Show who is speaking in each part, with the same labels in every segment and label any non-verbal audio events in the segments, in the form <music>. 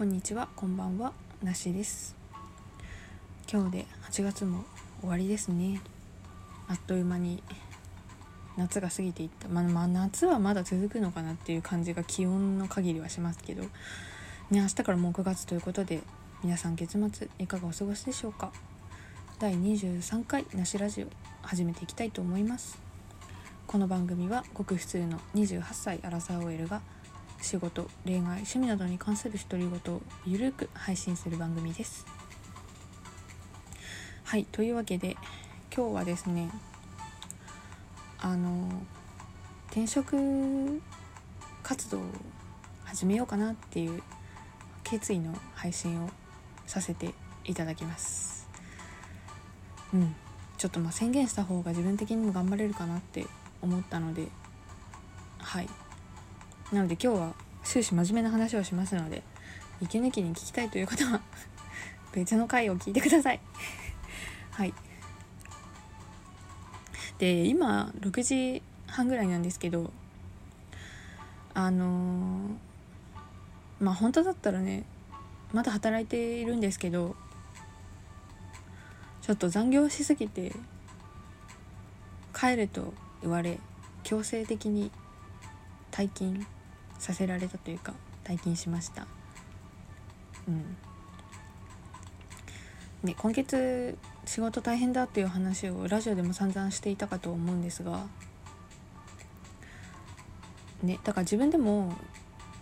Speaker 1: こんにちはこんばんはなしです。今日で8月も終わりですね。あっという間に夏が過ぎていった。まあ、まあ、夏はまだ続くのかなっていう感じが気温の限りはしますけど。ね明日からもう9月ということで皆さん月末いかがお過ごしでしょうか。第23回なしラジオ始めていきたいと思います。この番組はごく普通の28歳アラサー OL が仕事恋愛趣味などに関する独り言をゆるく配信する番組です。はいというわけで今日はですねあの転職活動を始めようかなっていう決意の配信をさせていただきます。うんちょっとまあ宣言した方が自分的にも頑張れるかなって思ったのではい。なので今日は終始真面目な話をしますので息抜きに聞きたいという方は別の回を聞いてください。<laughs> はい。で今6時半ぐらいなんですけどあのー、まあ本当だったらねまだ働いているんですけどちょっと残業しすぎて帰れと言われ強制的に退勤させられたというか退勤しました。うん。ね今月仕事大変だっていう話をラジオでも散々していたかと思うんですがねだから自分でも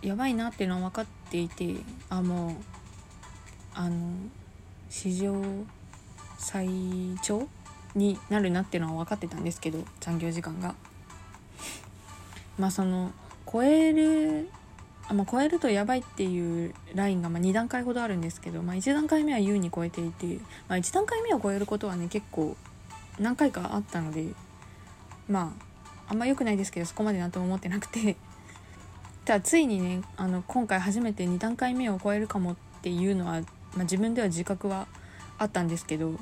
Speaker 1: やばいなっていうのは分かっていてあもうあの史上最長になるなっていうのは分かってたんですけど残業時間が。まあその超えるあ、まあ、超えるとやばいっていうラインがま2段階ほどあるんですけど、まあ、1段階目は優に超えていて、まあ、1段階目を超えることはね結構何回かあったのでまああんま良くないですけどそこまでなんとも思ってなくて。<laughs> ただついにねあの今回初めて2段階目を超えるかもっていうのは、まあ、自分では自覚はあったんですけど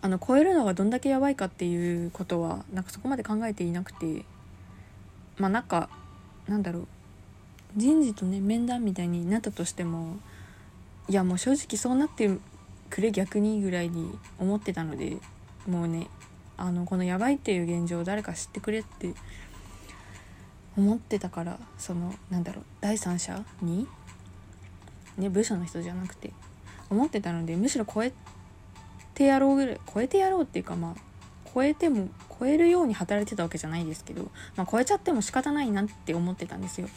Speaker 1: あの超えるのがどんだけやばいかっていうことはなんかそこまで考えていなくてまあなんかなんだろう人事とね面談みたいになったとしてもいやもう正直そうなってくれ逆にぐらいに思ってたのでもうねあのこのやばいっていう現状を誰か知ってくれって思ってたからそのなんだろう第三者に？ね部署の人じゃなくて思ってたのでむしろ超えてやろうぐらい超えてやろうっていうかまあ超えても超えるように働いてたわけじゃないですけど、まあ、超えちゃっても仕方ないなって思ってたんですよ。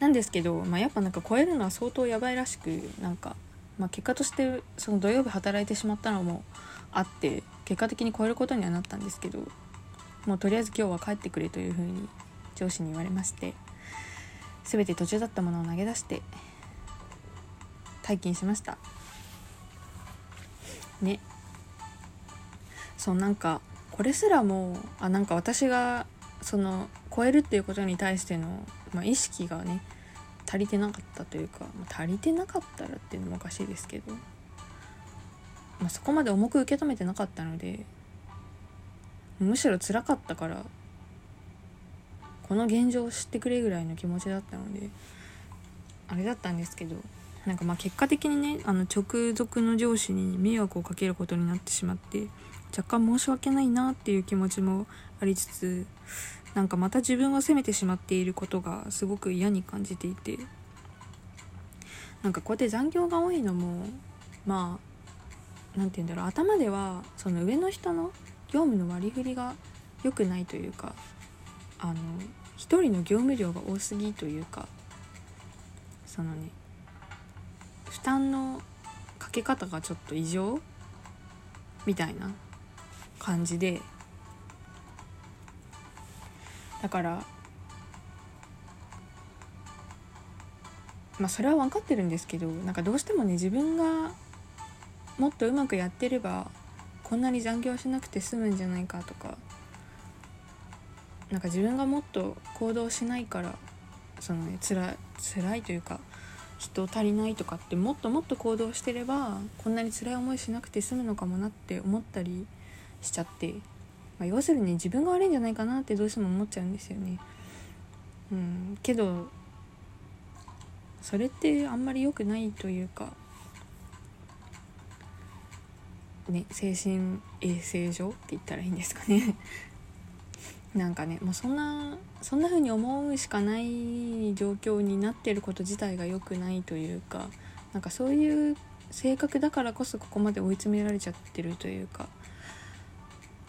Speaker 1: なんですけど、まあ、やっぱなんか超えるのは相当やばいらしくなんか、まあ、結果としてその土曜日働いてしまったのもあって結果的に超えることにはなったんですけどもうとりあえず今日は帰ってくれというふうに上司に言われまして全て途中だったものを投げ出して退勤しました。ね。そうなんかこれすらもあなんか私がその超えるっていうことに対しての、まあ、意識がね足りてなかったというか、ま、足りてなかったらっていうのもおかしいですけど、まあ、そこまで重く受け止めてなかったのでむしろ辛かったからこの現状を知ってくれぐらいの気持ちだったのであれだったんですけどなんかまあ結果的にねあの直属の上司に迷惑をかけることになってしまって若干申し訳ないなっていう気持ちもありつつなんかまた自分を責めてしまっていることがすごく嫌に感じていて。なんかこうやって残業が多いのもまあ何て言うんだろう頭ではその上の人の業務の割り振りが良くないというかあの一人の業務量が多すぎというかそのね負担のかけ方がちょっと異常みたいな感じで。だからまあそれは分かってるんですけどなんかどうしてもね自分がもっとうまくやってればこんなに残業しなくて済むんじゃないかとかなんか自分がもっと行動しないからそのねつら辛いというか人足りないとかってもっともっと行動してればこんなに辛い思いしなくて済むのかもなって思ったりしちゃって、まあ、要するに自分が悪いんじゃないかなってどうしても思っちゃうんですよね。うん、けどそれってあんまり良くないというかね精神衛生上って言ったらいいんですかね <laughs> なんかねもうそんなそんな風に思うしかない状況になってること自体が良くないというかなんかそういう性格だからこそここまで追い詰められちゃってるというか、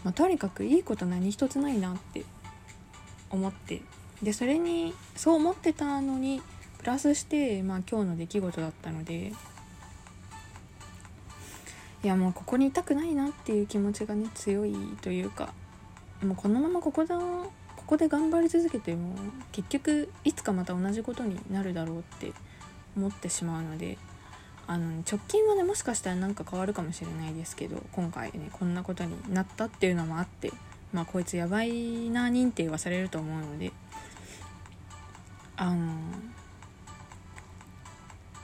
Speaker 1: まあ、とにかくいいこと何一つないなって思って。でそれにそう思ってたのにプラスして、まあ、今日の出来事だったので。いやもうここにいたくないなっていう気持ちがね強いというか。もうこのままここだここで頑張り続けても結局いつかまた同じことになるだろうって思ってしまうので。あの直近はねもしかしたら何か変わるかもしれないですけど今回ねこんなことになったっていうのもあってまあこいつやばいな認定はされると思うのであの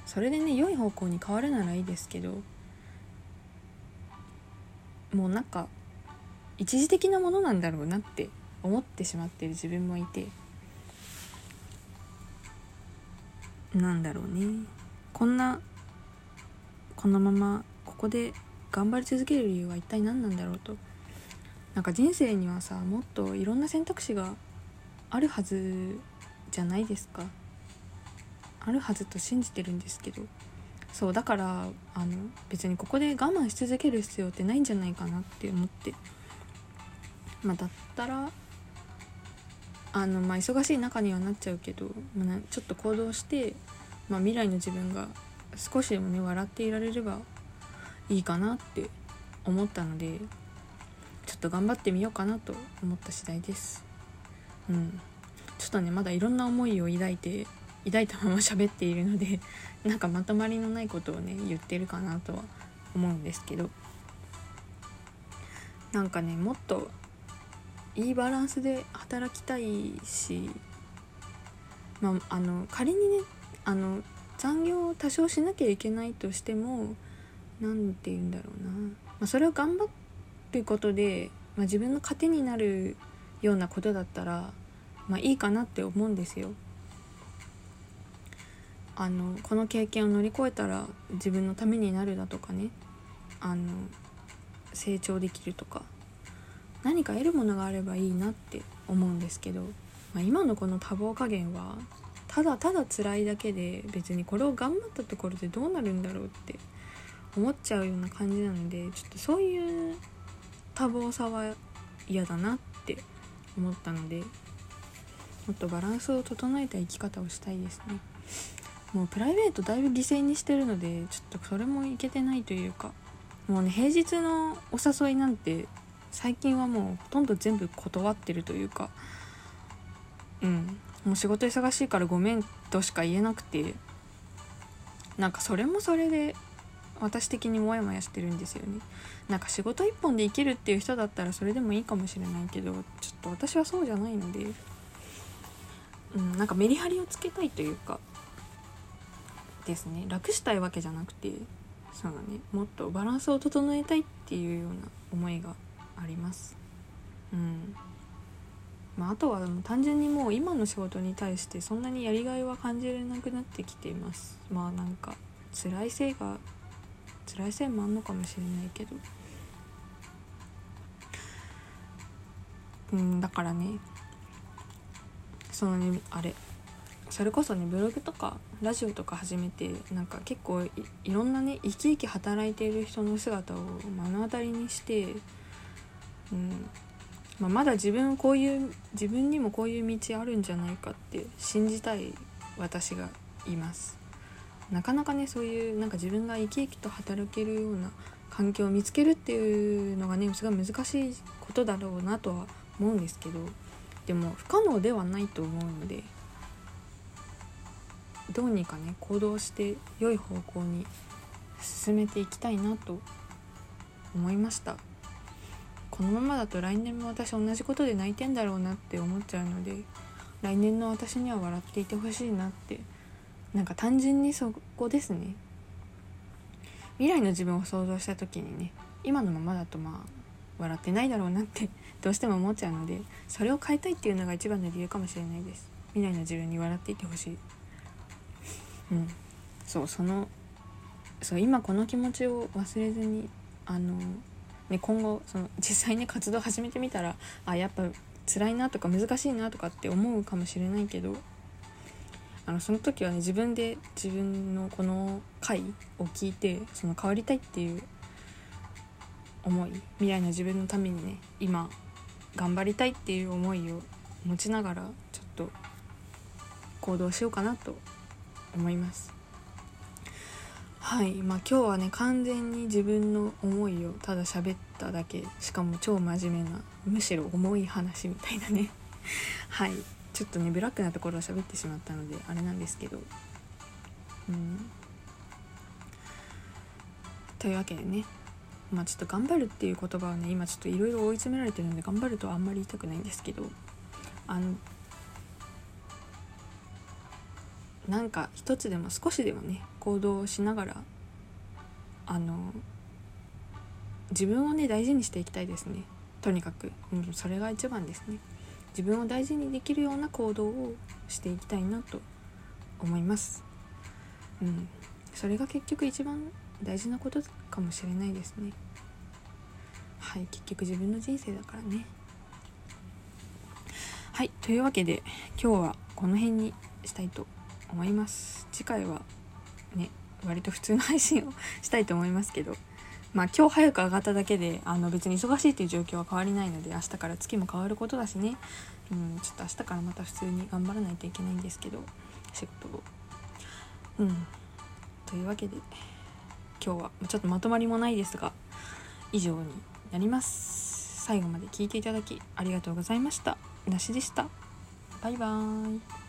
Speaker 1: それでね良い方向に変わるならいいですけどもうなんか一時的なものなんだろうなって思ってしまってる自分もいてなんだろうね。こんなこのままここで頑張り続ける理由は一体何なんだろうと。なんか人生にはさもっといろんな選択肢があるはずじゃないですか。あるはずと信じてるんですけど。そうだからあの別にここで我慢し続ける必要ってないんじゃないかなって思って。まあだったらあのまあ忙しい中にはなっちゃうけど、まあ、ちょっと行動して、まあ、未来の自分が少しでもね笑っていられればいいかなって思ったのでちょっと頑張ってみようかなと思った次第です。うん。ちょっとねまだいろんな思いを抱いて抱いたまま喋っているので <laughs> なんかまとまりのないことをね言ってるかなとは思うんですけど。なんかねもっといいバランスで働きたいしまああの仮にねあの残業を多少しなきゃいけないとしても何て言うんだろうな、まあ、それを頑張ることで、まあ、自分の糧になるようなことだったら、まあ、いいかなって思うんですよ。あのこの経験を乗り越えたら自分のためになるだとかね。あの成長できるとか。何か得るものがあればいいなって思うんですけど、まあ、今のこの多忙加減はただただ辛いだけで別にこれを頑張ったところでどうなるんだろうって思っちゃうような感じなのでちょっとそういう多忙さは嫌だなって思ったのでもっとバランスを整えた生き方をしたいですね。もうプライベートだいぶ犠牲にしてるのでちょっとそれもいけてないというかもうね平日のお誘いなんて最近はもうほとんど全部断ってるというかうん。もう仕事忙しいからごめんとしか言えなくてなんかそれもそれで私的にモヤモヤしてるんですよね。なんか仕事一本で生きるっていう人だったらそれでもいいかもしれないけどちょっと私はそうじゃないのでうんなんかメリハリをつけたいというかですね。楽したいわけじゃなくてそうだね。もっとバランスを整えたいっていうような思いがあります。うん。まあ、あとは単純にもう今の仕事に対してそんなにやりがいは感じれなくなってきています。まあなんか辛いせいが辛いせいもあんのかもしれないけど。うんだからねそのねあれ。それこそねブログとかラジオとか始めてなんか結構いろんなね生き生き働いている人の姿を目の当たりにしてうん。まあ、まだ自分こういう自分にもこういう道あるんじゃないかって信じたい私がいますなかなかねそういうなんか自分が生き生きと働けるような環境を見つけるっていうのがねすごい難しいことだろうなとは思うんですけどでも不可能ではないと思うのでどうにかね行動して良い方向に進めていきたいなと思いました。このままだと来年も私同じことで泣いてんだろうなって思っちゃうので来年の私には笑っていてほしいなって。なんか単純にそこですね。未来の自分を想像した時にね今のままだとまあ笑ってないだろうなって <laughs> どうしても思っちゃうのでそれを変えたいっていうのが一番の理由かもしれないです。未来の自分に笑っていてほしい。うん。そうそのそう今この気持ちを忘れずにあの、ね、今後その実際に活動始めてみたらあやっぱ辛いなとか難しいなとかって思うかもしれないけどあのその時はね自分で自分のこの回を聞いてその変わりたいっていう思い未来の自分のためにね今頑張りたいっていう思いを持ちながらちょっと行動しようかなと思います。はいまあ今日はね完全に自分の思いをただ喋っただけしかも超真面目なむしろ重い話みたいなね。<laughs> はいちょっとねブラックなところを喋ってしまったのであれなんですけど。うん。というわけでねまあちょっと頑張るっていう言葉はね今ちょっといろいろ追い詰められてるので頑張るとはあんまり言いたくないんですけどあのなんか一つでも少しでもね行動をしながらあの自分をね大事にしていきたいですね。とにかく、うん、それが一番ですね。自分を大事にできるような行動をしていきたいなと思います。うん。それが結局一番大事なことかもしれないですね。はい。結局自分の人生だからね。はい。というわけで今日はこの辺にしたいと思います。次回は割と普通の配信をしたいと思いますけどまあ今日早く上がっただけであの別に忙しいっていう状況は変わりないので明日から月も変わることだしね。うんちょっと明日からまた普通に頑張らないといけないんですけど仕事を。うん。というわけで今日はちょっとまとまりもないですが以上になります。最後まで聞いていただきありがとうございました。なしでした。バイバーイ。